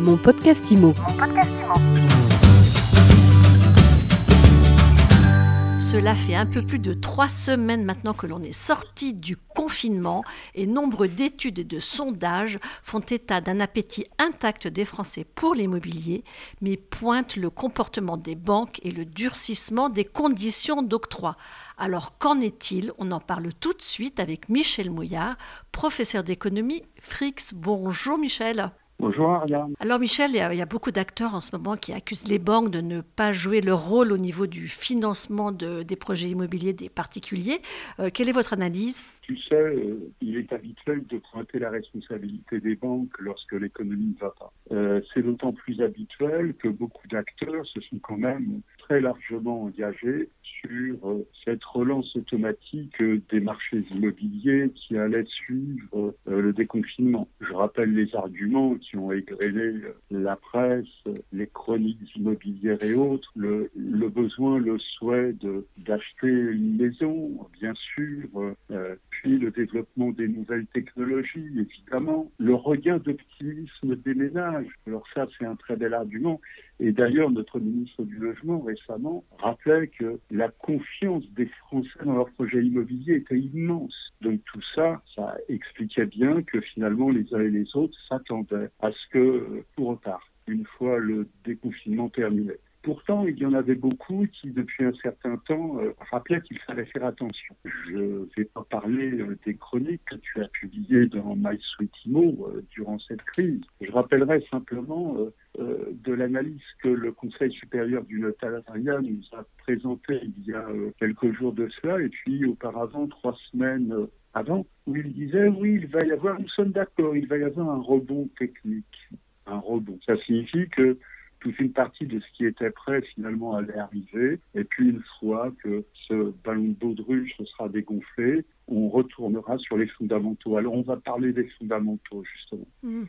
Mon podcast IMO. Cela fait un peu plus de trois semaines maintenant que l'on est sorti du confinement et nombre d'études et de sondages font état d'un appétit intact des Français pour l'immobilier, mais pointent le comportement des banques et le durcissement des conditions d'octroi. Alors qu'en est-il? On en parle tout de suite avec Michel Mouillard, professeur d'économie Frix. Bonjour Michel. Bonjour Ariane. Alors Michel, il y, a, beaucoup d'acteurs en ce moment qui accusent les banques de ne pas jouer leur rôle au niveau du financement des projets immobiliers des particuliers. Euh, quelle est votre analyse? Tu sais, euh, il est habituel de pointer la responsabilité des banques lorsque l'économie ne va pas. Euh, c'est d'autant plus habituel que beaucoup d'acteurs se sont quand même très largement engagés sur euh, cette relance automatique des marchés immobiliers qui allait suivre le déconfinement. Je rappelle les arguments qui ont égrené la presse, les chroniques immobilières et autres, le, le besoin, le souhait d'acheter une maison, bien sûr, le développement des nouvelles technologies, évidemment, le regain d'optimisme des ménages. Alors ça, c'est un très bel argument. Et d'ailleurs, notre ministre du Logement récemment rappelait que la confiance des Français dans leur projet immobilier était immense. Donc tout ça, ça expliquait bien que finalement les uns et les autres s'attendaient à ce que, pour retard, une fois le déconfinement terminé. Pourtant, il y en avait beaucoup qui, depuis un certain temps, euh, rappelaient qu'il fallait faire attention. Je ne vais pas parler euh, des chroniques que tu as publiées dans My Sweet euh, durant cette crise. Je rappellerai simplement de l'analyse que le Conseil supérieur du notariat nous a présentée il y a quelques jours de cela, et puis auparavant, trois semaines avant, où il disait, oui, il va y avoir, nous sommes d'accord, il va y avoir un rebond technique. Un rebond. Ça signifie que toute une partie de ce qui était prêt finalement allait arriver. Et puis une fois que ce ballon de baudruche sera dégonflé, on retournera sur les fondamentaux. Alors on va parler des fondamentaux justement. Mm.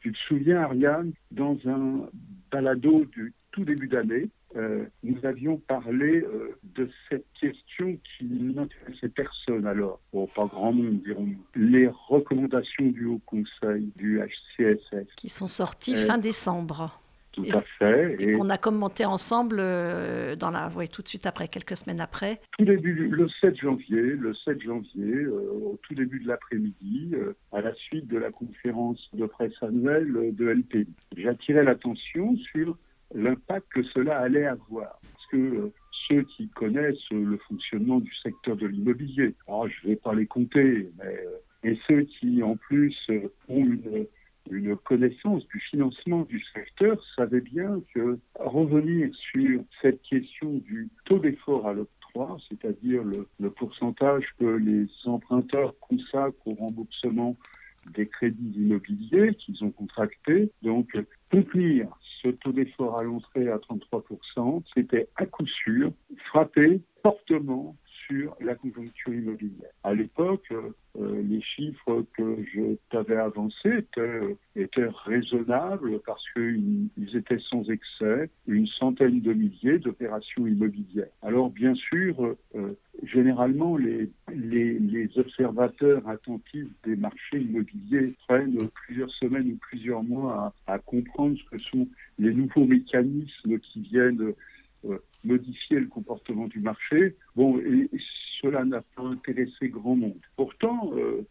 Tu te souviens, Ariane, dans un balado du tout début d'année, euh, nous avions parlé euh, de cette question qui n'intéressait personne alors, bon, pas grand monde dirons-nous, les recommandations du Haut Conseil, du HCSS. Qui sont sorties fin décembre. Tout à fait. Et, qu'on a commenté ensemble euh, dans la, ouais, tout de suite après, quelques semaines après. Tout début, le 7 janvier, le 7 janvier, euh, au tout début de l'après-midi, euh, à la suite de la conférence de presse annuelle de LPI. J'attirais l'attention sur l'impact que cela allait avoir. Parce que ceux qui connaissent le fonctionnement du secteur de l'immobilier, je ne vais pas les compter, mais et ceux qui en plus ont une une connaissance du financement du secteur savait bien que revenir sur cette question du taux d'effort à l'octroi, c'est-à-dire le, pourcentage que les emprunteurs consacrent au remboursement des crédits immobiliers qu'ils ont contractés, donc contenir ce taux d'effort à l'entrée à 33%, c'était à coup sûr frapper fortement sur la conjoncture immobilière. À l'époque, euh, les chiffres avancés étaient, raisonnables parce qu'ils étaient sans excès, une centaine de milliers d'opérations immobilières. Alors bien sûr, euh, généralement, les, observateurs attentifs des marchés immobiliers prennent plusieurs semaines ou plusieurs mois à, comprendre ce que sont les nouveaux mécanismes qui viennent euh, modifier le comportement du marché. Bon, cela n'a pas intéressé grand monde. Pourtant, euh,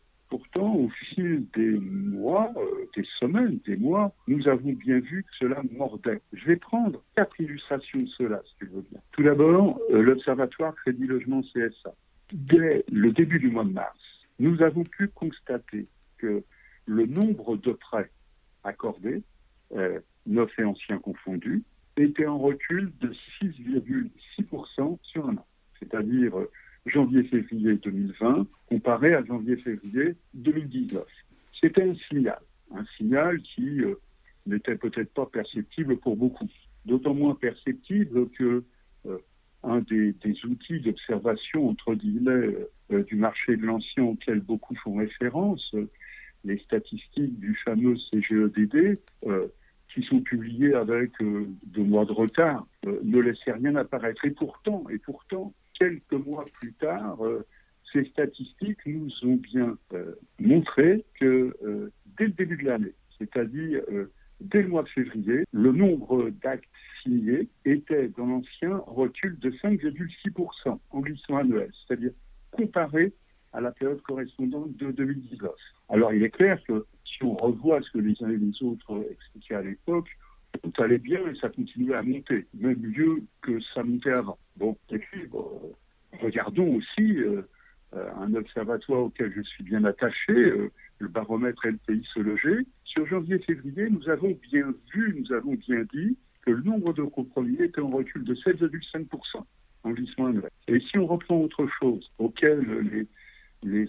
au fil des mois, euh, des semaines, des mois, nous avons bien vu que cela mordait. Je vais prendre quatre illustrations de cela, si tu veux bien. Tout d'abord, l'Observatoire Crédit Logement CSA. Dès le début du mois de mars, nous avons pu constater que le nombre de prêts accordés, neuf et anciens confondus, était en recul de 6,6% sur un an, c'est-à-dire euh, janvier-février 2020 comparé à janvier-février 2019. C'était un signal, un signal qui euh, n'était peut-être pas perceptible pour beaucoup, d'autant moins perceptible que euh, un des, outils d'observation entre guillemets du marché de l'ancien auquel beaucoup font référence, les statistiques du fameux CGEDD, qui sont publiés avec euh, deux mois de retard, euh, ne laissaient rien apparaître. Et pourtant, et pourtant, quelques mois plus tard, euh, ces statistiques nous ont bien montré que dès le début de l'année, c'est-à-dire dès le mois de février, le nombre d'actes signés était dans l'ancien recul de 5,6% en glissement annuel, c'est-à-dire comparé à la période correspondante de 2019. Alors il est clair que si on revoit ce que les uns et les autres expliquaient à l'époque, tout allait bien et ça continuait à monter, même mieux que ça montait avant. Bon, et puis, regardons aussi euh, euh, un observatoire auquel je suis bien attaché, euh, le baromètre LPI se loger. Sur janvier-février, nous avons bien vu, nous avons bien dit que le nombre de compromis était en recul de 7,5% en glissement annuel. Et si on reprend autre chose, auquel les, les,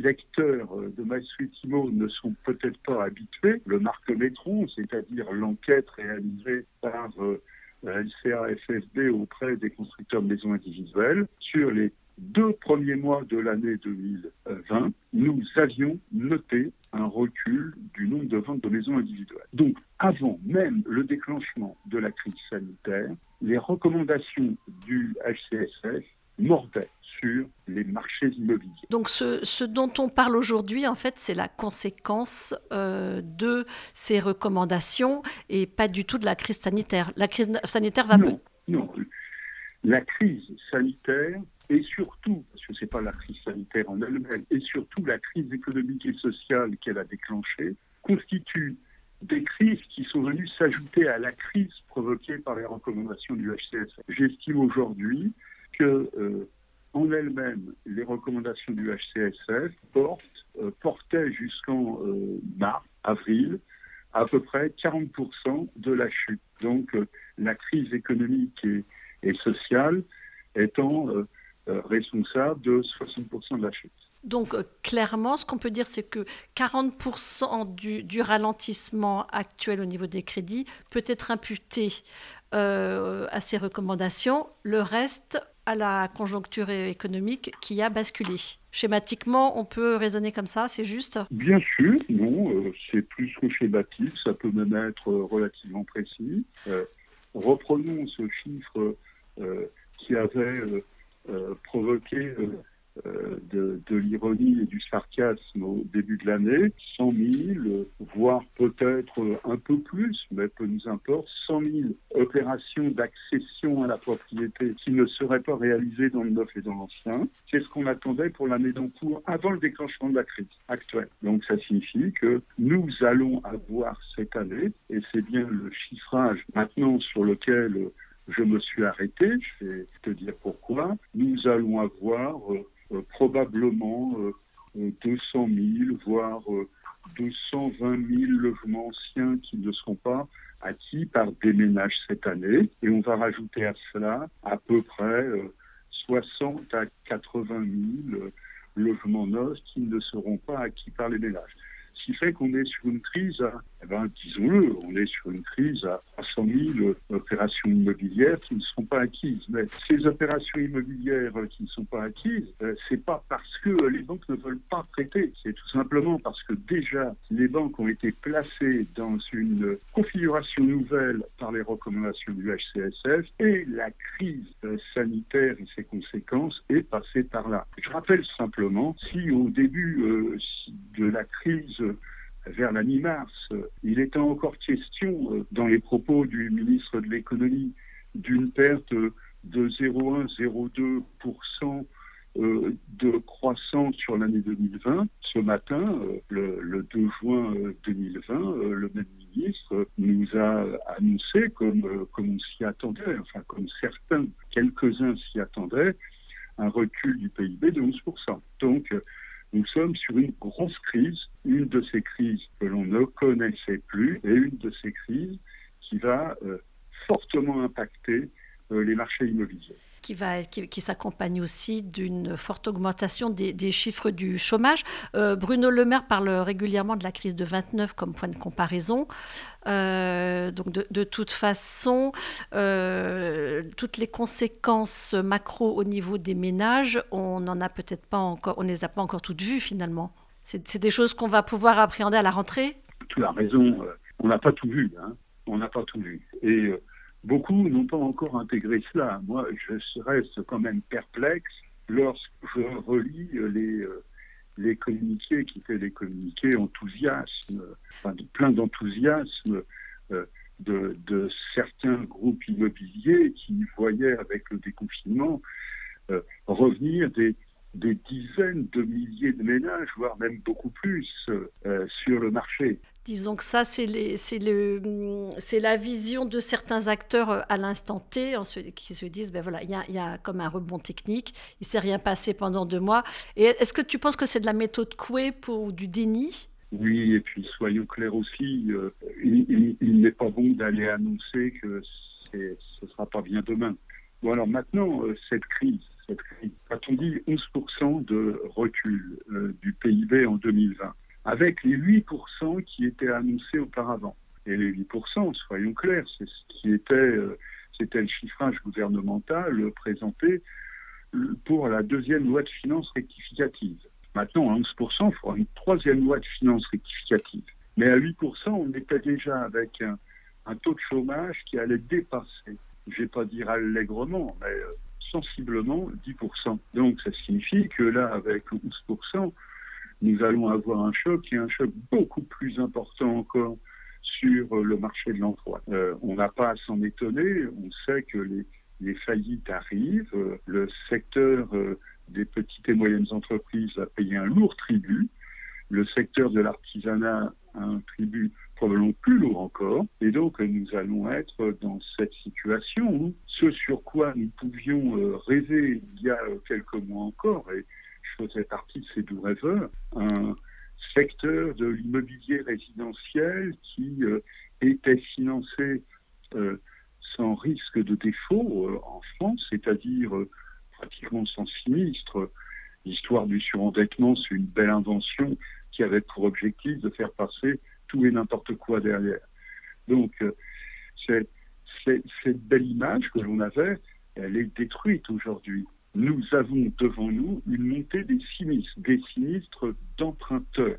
lecteurs de MySuitimo ne sont peut-être pas habitués, le marque-métron, c'est-à-dire l'enquête réalisée par euh, la LCA-FFB auprès des constructeurs de maisons individuelles, sur les deux premiers mois de l'année 2020, nous avions noté un recul du nombre de ventes de maisons individuelles. Donc, avant même le déclenchement de la crise sanitaire, les recommandations du HCSF mordaient sur les marchés immobiliers. Donc ce, dont on parle aujourd'hui, en fait, c'est la conséquence euh, de ces recommandations et pas du tout de la crise sanitaire. La crise sanitaire va... Non, non. La crise sanitaire et surtout, parce que ce n'est pas la crise sanitaire en elle-même, et surtout la crise économique et sociale qu'elle a déclenchée, constitue des crises qui sont venues s'ajouter à la crise provoquée par les recommandations du HCSF. J'estime aujourd'hui que euh, en elles-mêmes, les recommandations du HCSF euh, portaient jusqu'en euh, mars, avril, à peu près 40% de la chute. Donc la crise économique et, et sociale étant responsable de 60% de la chute. Donc clairement, ce qu'on peut dire, c'est que 40% du, du, ralentissement actuel au niveau des crédits peut être imputé à ces recommandations. Le reste à la conjoncture économique qui a basculé. Schématiquement, on peut raisonner comme ça, c'est juste? Bien sûr, non, euh, c'est plus que schématique, ça peut même être relativement précis. Euh, reprenons ce chiffre euh, qui avait provoqué de, de l'ironie et du sarcasme au début de l'année, 100 000, voire peut-être un peu plus, mais peu nous importe, 100 000 opérations d'accession à la propriété qui ne seraient pas réalisées dans le neuf et dans l'ancien. C'est ce qu'on attendait pour l'année d'encours avant le déclenchement de la crise actuelle. Donc ça signifie que nous allons avoir cette année, et c'est bien le chiffrage maintenant sur lequel je me suis arrêté, je vais te dire pourquoi, nous allons avoir euh, euh, probablement 200 euh, 000, voire 220 000 logements anciens qui ne seront pas acquis par des ménages cette année. Et on va rajouter à cela à peu près 60 à 80 000 logements neufs qui ne seront pas acquis par les ménages qui fait qu'on est sur une crise, eh ben, disons-le, on est sur une crise à 300 000 opérations immobilières qui ne sont pas acquises. Mais ces opérations immobilières qui ne sont pas acquises, euh, c'est pas parce que les banques ne veulent pas prêter, c'est tout simplement parce que déjà les banques ont été placées dans une configuration nouvelle par les recommandations du HCSF et la crise euh, sanitaire et ses conséquences est passée par là. Je rappelle simplement, si au début euh, de la crise vers la mi-mars, il était encore question, euh, dans les propos du ministre de l'économie, d'une perte de 0,1-0,2% euh, de croissance sur l'année 2020. Ce matin, euh, le, 2 juin 2020, le même ministre nous a annoncé, comme, comme on s'y attendait, enfin comme certains, quelques-uns s'y attendaient, un recul du PIB de 11%. Donc, nous sommes sur une grosse crise, une de ces crises que l'on ne connaissait plus et une de ces crises qui va euh, fortement impacter euh, les marchés immobiliers qui, va, qui, s'accompagne aussi d'une forte augmentation des, chiffres du chômage. Euh, Bruno Le Maire parle régulièrement de la crise de 29 comme point de comparaison. Euh, donc de, toute façon, euh, toutes les conséquences macro au niveau des ménages, on n'en a peut-être pas encore, on les a pas encore toutes vues finalement. C'est des choses qu'on va pouvoir appréhender à la rentrée? Tu as raison, on n'a pas tout vu. Hein. On n'a pas tout vu. Beaucoup n'ont pas encore intégré cela. Moi, je reste quand même perplexe lorsque je relis les, euh, les communiqués qui étaient des communiqués enthousiasme, enfin, plein d'enthousiasme euh, de, de, certains groupes immobiliers qui voyaient avec le déconfinement euh, revenir des, des dizaines de milliers de ménages, voire même beaucoup plus, euh, sur le marché. Disons que ça, c'est la vision de certains acteurs euh, à l'instant T qui se disent, ben voilà, il y, a, comme un rebond technique, il ne s'est rien passé pendant deux mois. Et est-ce que tu penses que c'est de la méthode Coué pour du déni? Oui, et puis soyons clairs aussi, euh, il, n'est pas bon d'aller annoncer que ce ne sera pas bien demain. Bon alors maintenant, cette crise, cette crise. On dit 11% de recul euh, du PIB en 2020, avec les 8% qui étaient annoncés auparavant. Et les 8%, soyons clairs, c'est ce qui était, euh, c'était le chiffrage gouvernemental présenté euh, pour la deuxième loi de finances rectificative. Maintenant, à 11%, il faudra une troisième loi de finances rectificative. Mais à 8%, on était déjà avec un, un taux de chômage qui allait dépasser, je ne vais pas dire allègrement, mais sensiblement 10%. Donc ça signifie que là, avec 11%, nous allons avoir un choc et un choc beaucoup plus important encore sur le marché de l'emploi. Euh, on n'a pas à s'en étonner, on sait que les, faillites arrivent, le secteur euh, des petites et moyennes entreprises va payer un lourd tribut, le secteur de l'artisanat un tribut probablement plus lourd encore. Et donc, nous allons être dans cette situation. Ce sur quoi nous pouvions euh, rêver il y a quelques mois encore, je faisais partie de ces doux rêveurs, un secteur de l'immobilier résidentiel qui euh, était financé euh, sans risque de défaut en France, c'est-à-dire pratiquement sans sinistre. L'histoire du surendettement, c'est une belle invention qui avait pour objectif de faire passer tout et n'importe quoi derrière. Donc, euh, cette belle image que l'on avait, elle est détruite aujourd'hui. Nous avons devant nous une montée des sinistres, des sinistres d'emprunteurs,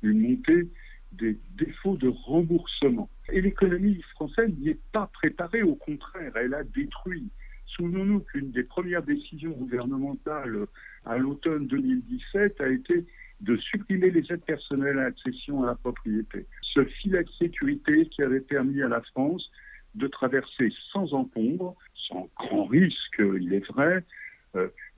une montée des défauts de remboursement. Et l'économie française n'y est pas préparée, au contraire, elle a détruit. Souvenons-nous qu'une des premières décisions gouvernementales à l'automne 2017 a été de supprimer les aides personnelles à l'accession à la propriété. Ce filet de sécurité qui avait permis à la France de traverser sans encombre, sans grand risque, il est vrai,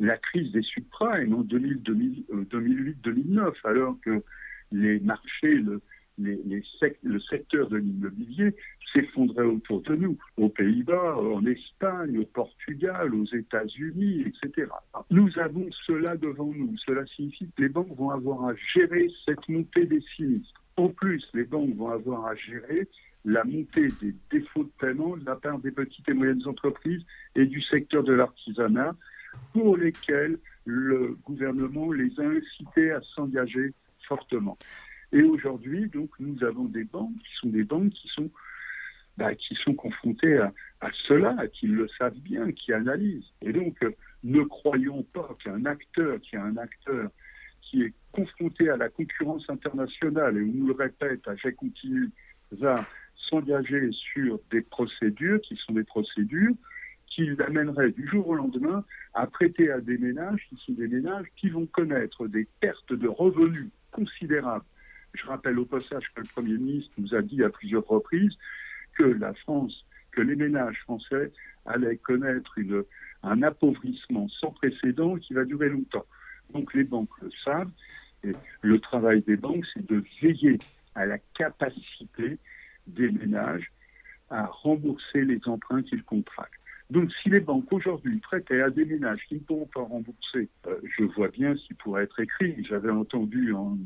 la crise des subprimes en 2008-2009, alors que les marchés, le, le secteur de l'immobilier s'effondrait autour de nous, aux Pays-Bas, en Espagne, au Portugal, aux États-Unis, etc. Nous avons cela devant nous. Cela signifie que les banques vont avoir à gérer cette montée des sinistres. En plus, les banques vont avoir à gérer la montée des défauts de paiement de la part des petites et moyennes entreprises et du secteur de l'artisanat, pour lesquels le gouvernement les a incités à s'engager fortement. Et aujourd'hui, donc, nous avons des banques qui sont des banques qui sont, bah, qui sont confrontées à, cela, qui le savent bien, qui analysent. Et donc, euh, ne croyons pas qu'un acteur, qui est un acteur qui est confronté à la concurrence internationale, et on nous le répète à chaque continu, va s'engager sur des procédures qui sont des procédures qui l'amèneraient du jour au lendemain à prêter à des ménages qui sont des ménages qui vont connaître des pertes de revenus considérables je rappelle au passage que le Premier ministre nous a dit à plusieurs reprises que la France, que les ménages français allaient connaître un appauvrissement sans précédent qui va durer longtemps. Donc les banques le savent et le travail des banques, c'est de veiller à la capacité des ménages à rembourser les emprunts qu'ils contractent. Donc si les banques aujourd'hui prêtaient à des ménages qui ne pourront pas rembourser, euh, je vois bien ce qui pourrait être écrit. J'avais entendu en,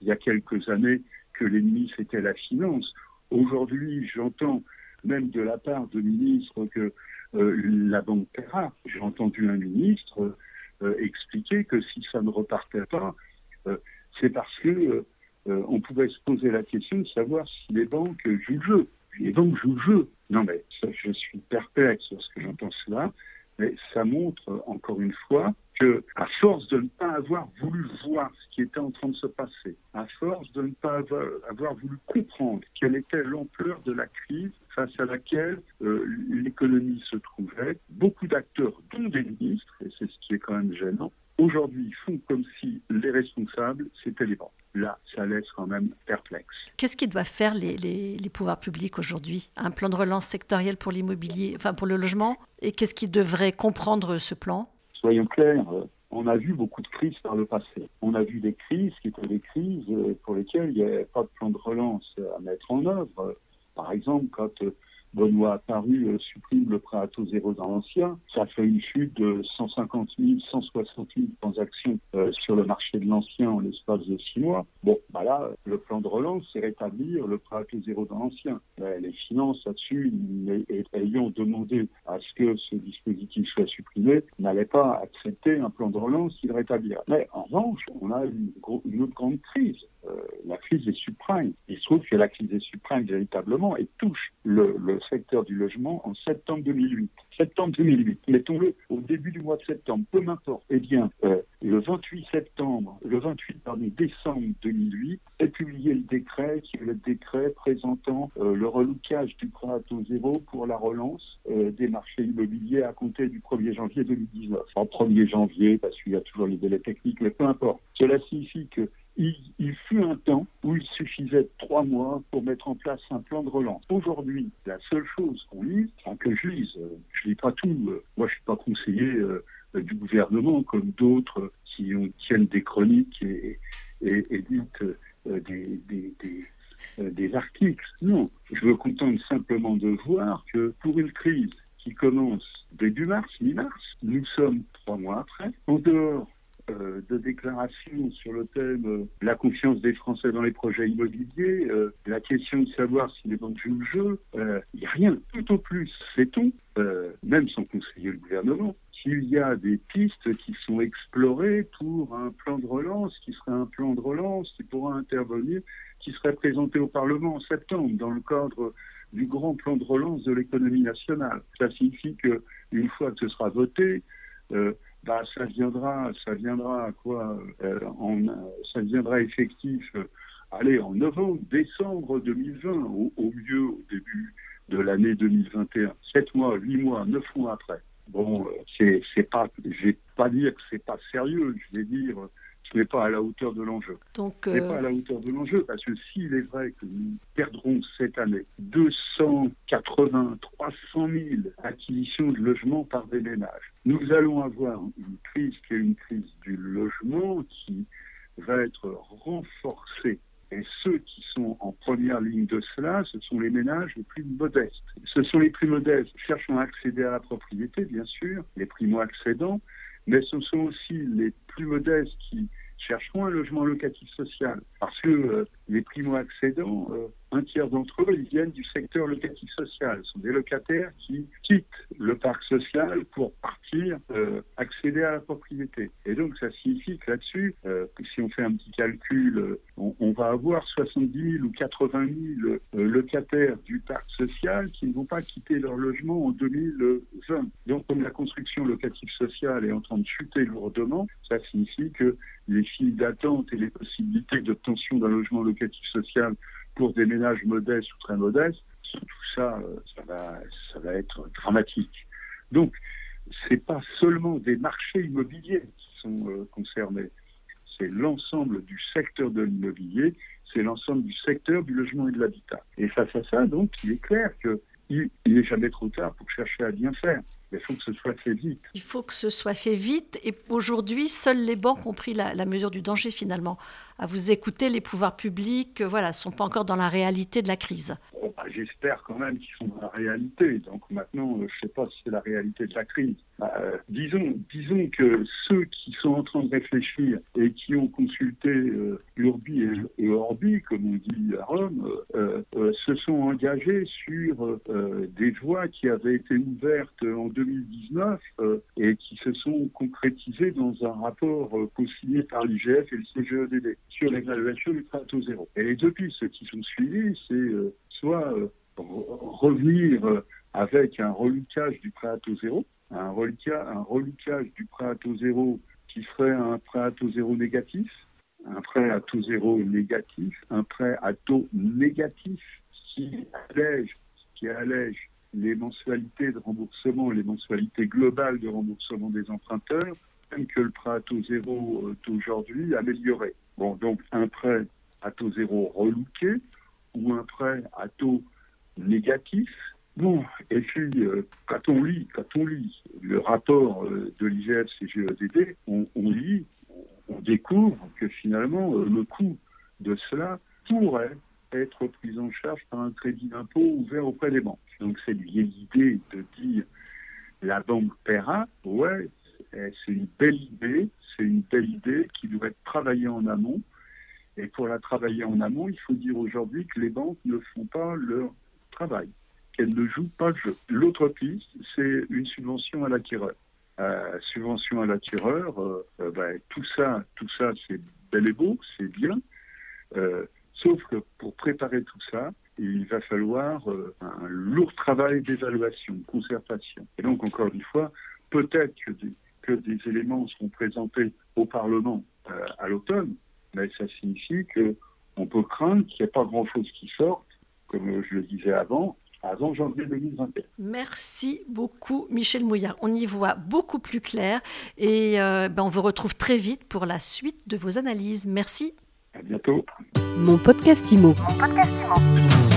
il y a quelques années que l'ennemi c'était la finance. Aujourd'hui, j'entends même de la part de ministres que euh, la banque paiera. J'ai entendu un ministre euh, expliquer que si ça ne repartait pas, c'est parce que on pouvait se poser la question de savoir si les banques jouent le jeu. Les banques jouent le jeu. Non mais je suis perplexe lorsque j'entends cela, mais ça montre encore une fois que, à force de ne pas avoir voulu voir ce qui était en train de se passer, à force de ne pas avoir, voulu comprendre quelle était l'ampleur de la crise face à laquelle euh, l'économie se trouvait, beaucoup d'acteurs, dont des ministres, et c'est ce qui est quand même gênant, aujourd'hui font comme si les responsables, c'était les banques. Là, ça laisse quand même perplexe. Qu'est-ce qu'ils doivent faire les, les, pouvoirs publics aujourd'hui? Un plan de relance sectoriel pour l'immobilier, enfin pour le logement? Et qu'est-ce qu'ils devraient comprendre ce plan? Soyons clairs, euh, on a vu beaucoup de crises par le passé. On a vu des crises qui étaient des crises euh, pour lesquelles il n'y avait pas de plan de relance à mettre en œuvre. Par exemple, quand euh, Benoît Apparu euh, supprime le prêt à taux zéro dans l'ancien. Ça fait une chute de 150 000, 160 000 transactions euh, sur le marché de l'ancien en l'espace de six mois. Bon, bah là, le plan de relance, c'est rétablir le prêt à taux zéro dans l'ancien. les finances là-dessus, ayant demandé à ce que ce dispositif soit supprimé, n'allaient pas accepter un plan de relance qui le rétablirait. Mais en revanche, on a une, une autre grande crise, euh, la crise des subprimes. Il se trouve que la crise des subprimes, véritablement, elle touche le, le secteur du logement en septembre 2008. Septembre 2008, mettons-le au début du mois de septembre, peu m'importe. Eh bien, euh, le 28 septembre, le 28 décembre 2008, est publié le décret qui est le décret présentant euh, le relookage du prêt à zéro pour la relance euh, des marchés immobiliers à compter du 1er janvier 2019. En 1er janvier, parce qu'il y a toujours les délais techniques, mais peu importe. Cela signifie que il, fut un temps où il suffisait trois mois pour mettre en place un plan de relance. Aujourd'hui, la seule chose qu'on lit, enfin que je lise, euh, je lis pas tout. Euh, moi, je suis pas conseiller euh, du gouvernement comme d'autres qui tiennent des chroniques et, éditent des, des, articles. Non, je me contente simplement de voir que pour une crise qui commence début mars, mi-mars, nous sommes trois mois après. En dehors euh, de déclarations sur le thème euh, la confiance des Français dans les projets immobiliers, euh, la question de savoir si les banques jouent le jeu, il n'y a rien. Tout au plus, sait-on, même sans conseiller le gouvernement, qu'il y a des pistes qui sont explorées pour un plan de relance qui serait un plan de relance qui pourra intervenir, qui serait présenté au Parlement en septembre dans le cadre du grand plan de relance de l'économie nationale. Ça signifie qu'une fois que ce sera voté, bah, ça viendra, ça viendra quoi euh, en, Ça viendra effectif, euh, allez, en novembre, décembre 2020, au, au mieux au début de l'année 2021. Sept mois, huit mois, neuf mois après. Bon, euh, c'est pas, je vais pas dire que c'est pas sérieux, je vais dire ce n'est pas à la hauteur de l'enjeu. Donc, ce n'est pas à la hauteur de l'enjeu, parce que s'il est vrai que nous perdrons cette année 280, 300 000 acquisitions de logements par des ménages, nous allons avoir une crise qui est une crise du logement qui va être renforcée et ceux qui sont en première ligne de cela, ce sont les ménages les plus modestes. Ce sont les plus modestes cherchant à accéder à la propriété, bien sûr, les primo-accédants, mais ce sont aussi les plus modestes qui chercheront un logement locatif social. Parce que euh, les primo-accédants, euh, un tiers d'entre eux, ils viennent du secteur locatif social. Ce sont des locataires qui quittent le parc social pour partir euh, accéder à la propriété. Et donc, ça signifie que là-dessus, si on fait un petit calcul, on, va avoir 70 000 ou 80 000 locataires du parc social qui ne vont pas quitter leur logement en 2020. Donc, comme la construction locative sociale est en train de chuter lourdement, ça signifie que les files d'attente et les possibilités d'obtention d'un logement locatif social pour des ménages modestes ou très modestes, tout ça, euh, ça va, être dramatique. Donc, c'est pas seulement des marchés immobiliers qui sont euh, concernés, c'est l'ensemble du secteur de l'immobilier, c'est l'ensemble du secteur du logement et de l'habitat. Et face à ça, donc, il est clair qu'il n'est jamais trop tard pour chercher à bien faire il faut que ce soit fait vite. Il faut que ce soit fait vite. Et aujourd'hui, seules les banques ont pris la, mesure du danger finalement. À vous écouter, les pouvoirs publics, voilà, sont pas encore dans la réalité de la crise. Bah, j'espère quand même qu'ils sont dans la réalité. Donc maintenant, euh, je ne sais pas si c'est la réalité de la crise. Bah, euh, disons, disons que ceux qui sont en train de réfléchir et qui ont consulté euh, Urbi et, Orbi, comme on dit à Rome, se sont engagés sur des voies qui avaient été ouvertes en 2019 et qui se sont concrétisées dans un rapport co-signé par l'IGF et le CGEDD sur l'évaluation du plateau zéro. Et depuis, ceux qui sont suivis, c'est soit euh, revenir euh, avec un relucage du prêt à taux zéro, un relucage, un du prêt à taux zéro qui serait un prêt à taux zéro négatif, un prêt à taux zéro négatif, un prêt à taux négatif qui allège, qui allège les mensualités de remboursement, les mensualités globales de remboursement des emprunteurs que le prêt à taux zéro d'aujourd'hui amélioré. Bon, donc un prêt à taux zéro relooké ou un prêt à taux négatif. Bon, et puis quand on lit, quand on lit le rapport de l'IGF CGEDD, on, on lit, on découvre que finalement le coût de cela pourrait être pris en charge par un crédit d'impôt ouvert auprès des banques. Donc c'est l'idée de dire la banque paiera, ouais, c'est une belle idée, c'est une belle idée qui doit être travaillée en amont. Et pour la travailler en amont, il faut dire aujourd'hui que les banques ne font pas leur travail, qu'elles ne jouent pas le jeu. L'autre piste, c'est une subvention à l'acquéreur. Euh, subvention à l'acquéreur, euh, euh, ben, tout ça, tout ça, c'est bel et beau, c'est bien. sauf que pour préparer tout ça, il va falloir un lourd travail d'évaluation, de concertation. Et donc, encore une fois, peut-être que que des éléments seront présentés au Parlement à l'automne, mais ça signifie qu'on peut craindre qu'il n'y ait pas grand-chose qui sorte, comme je le disais avant, avant janvier 2021. Merci beaucoup, Michel Mouillard. On y voit beaucoup plus clair et euh, ben, on vous retrouve très vite pour la suite de vos analyses. Merci. À bientôt. Mon podcast Mon podcast IMO.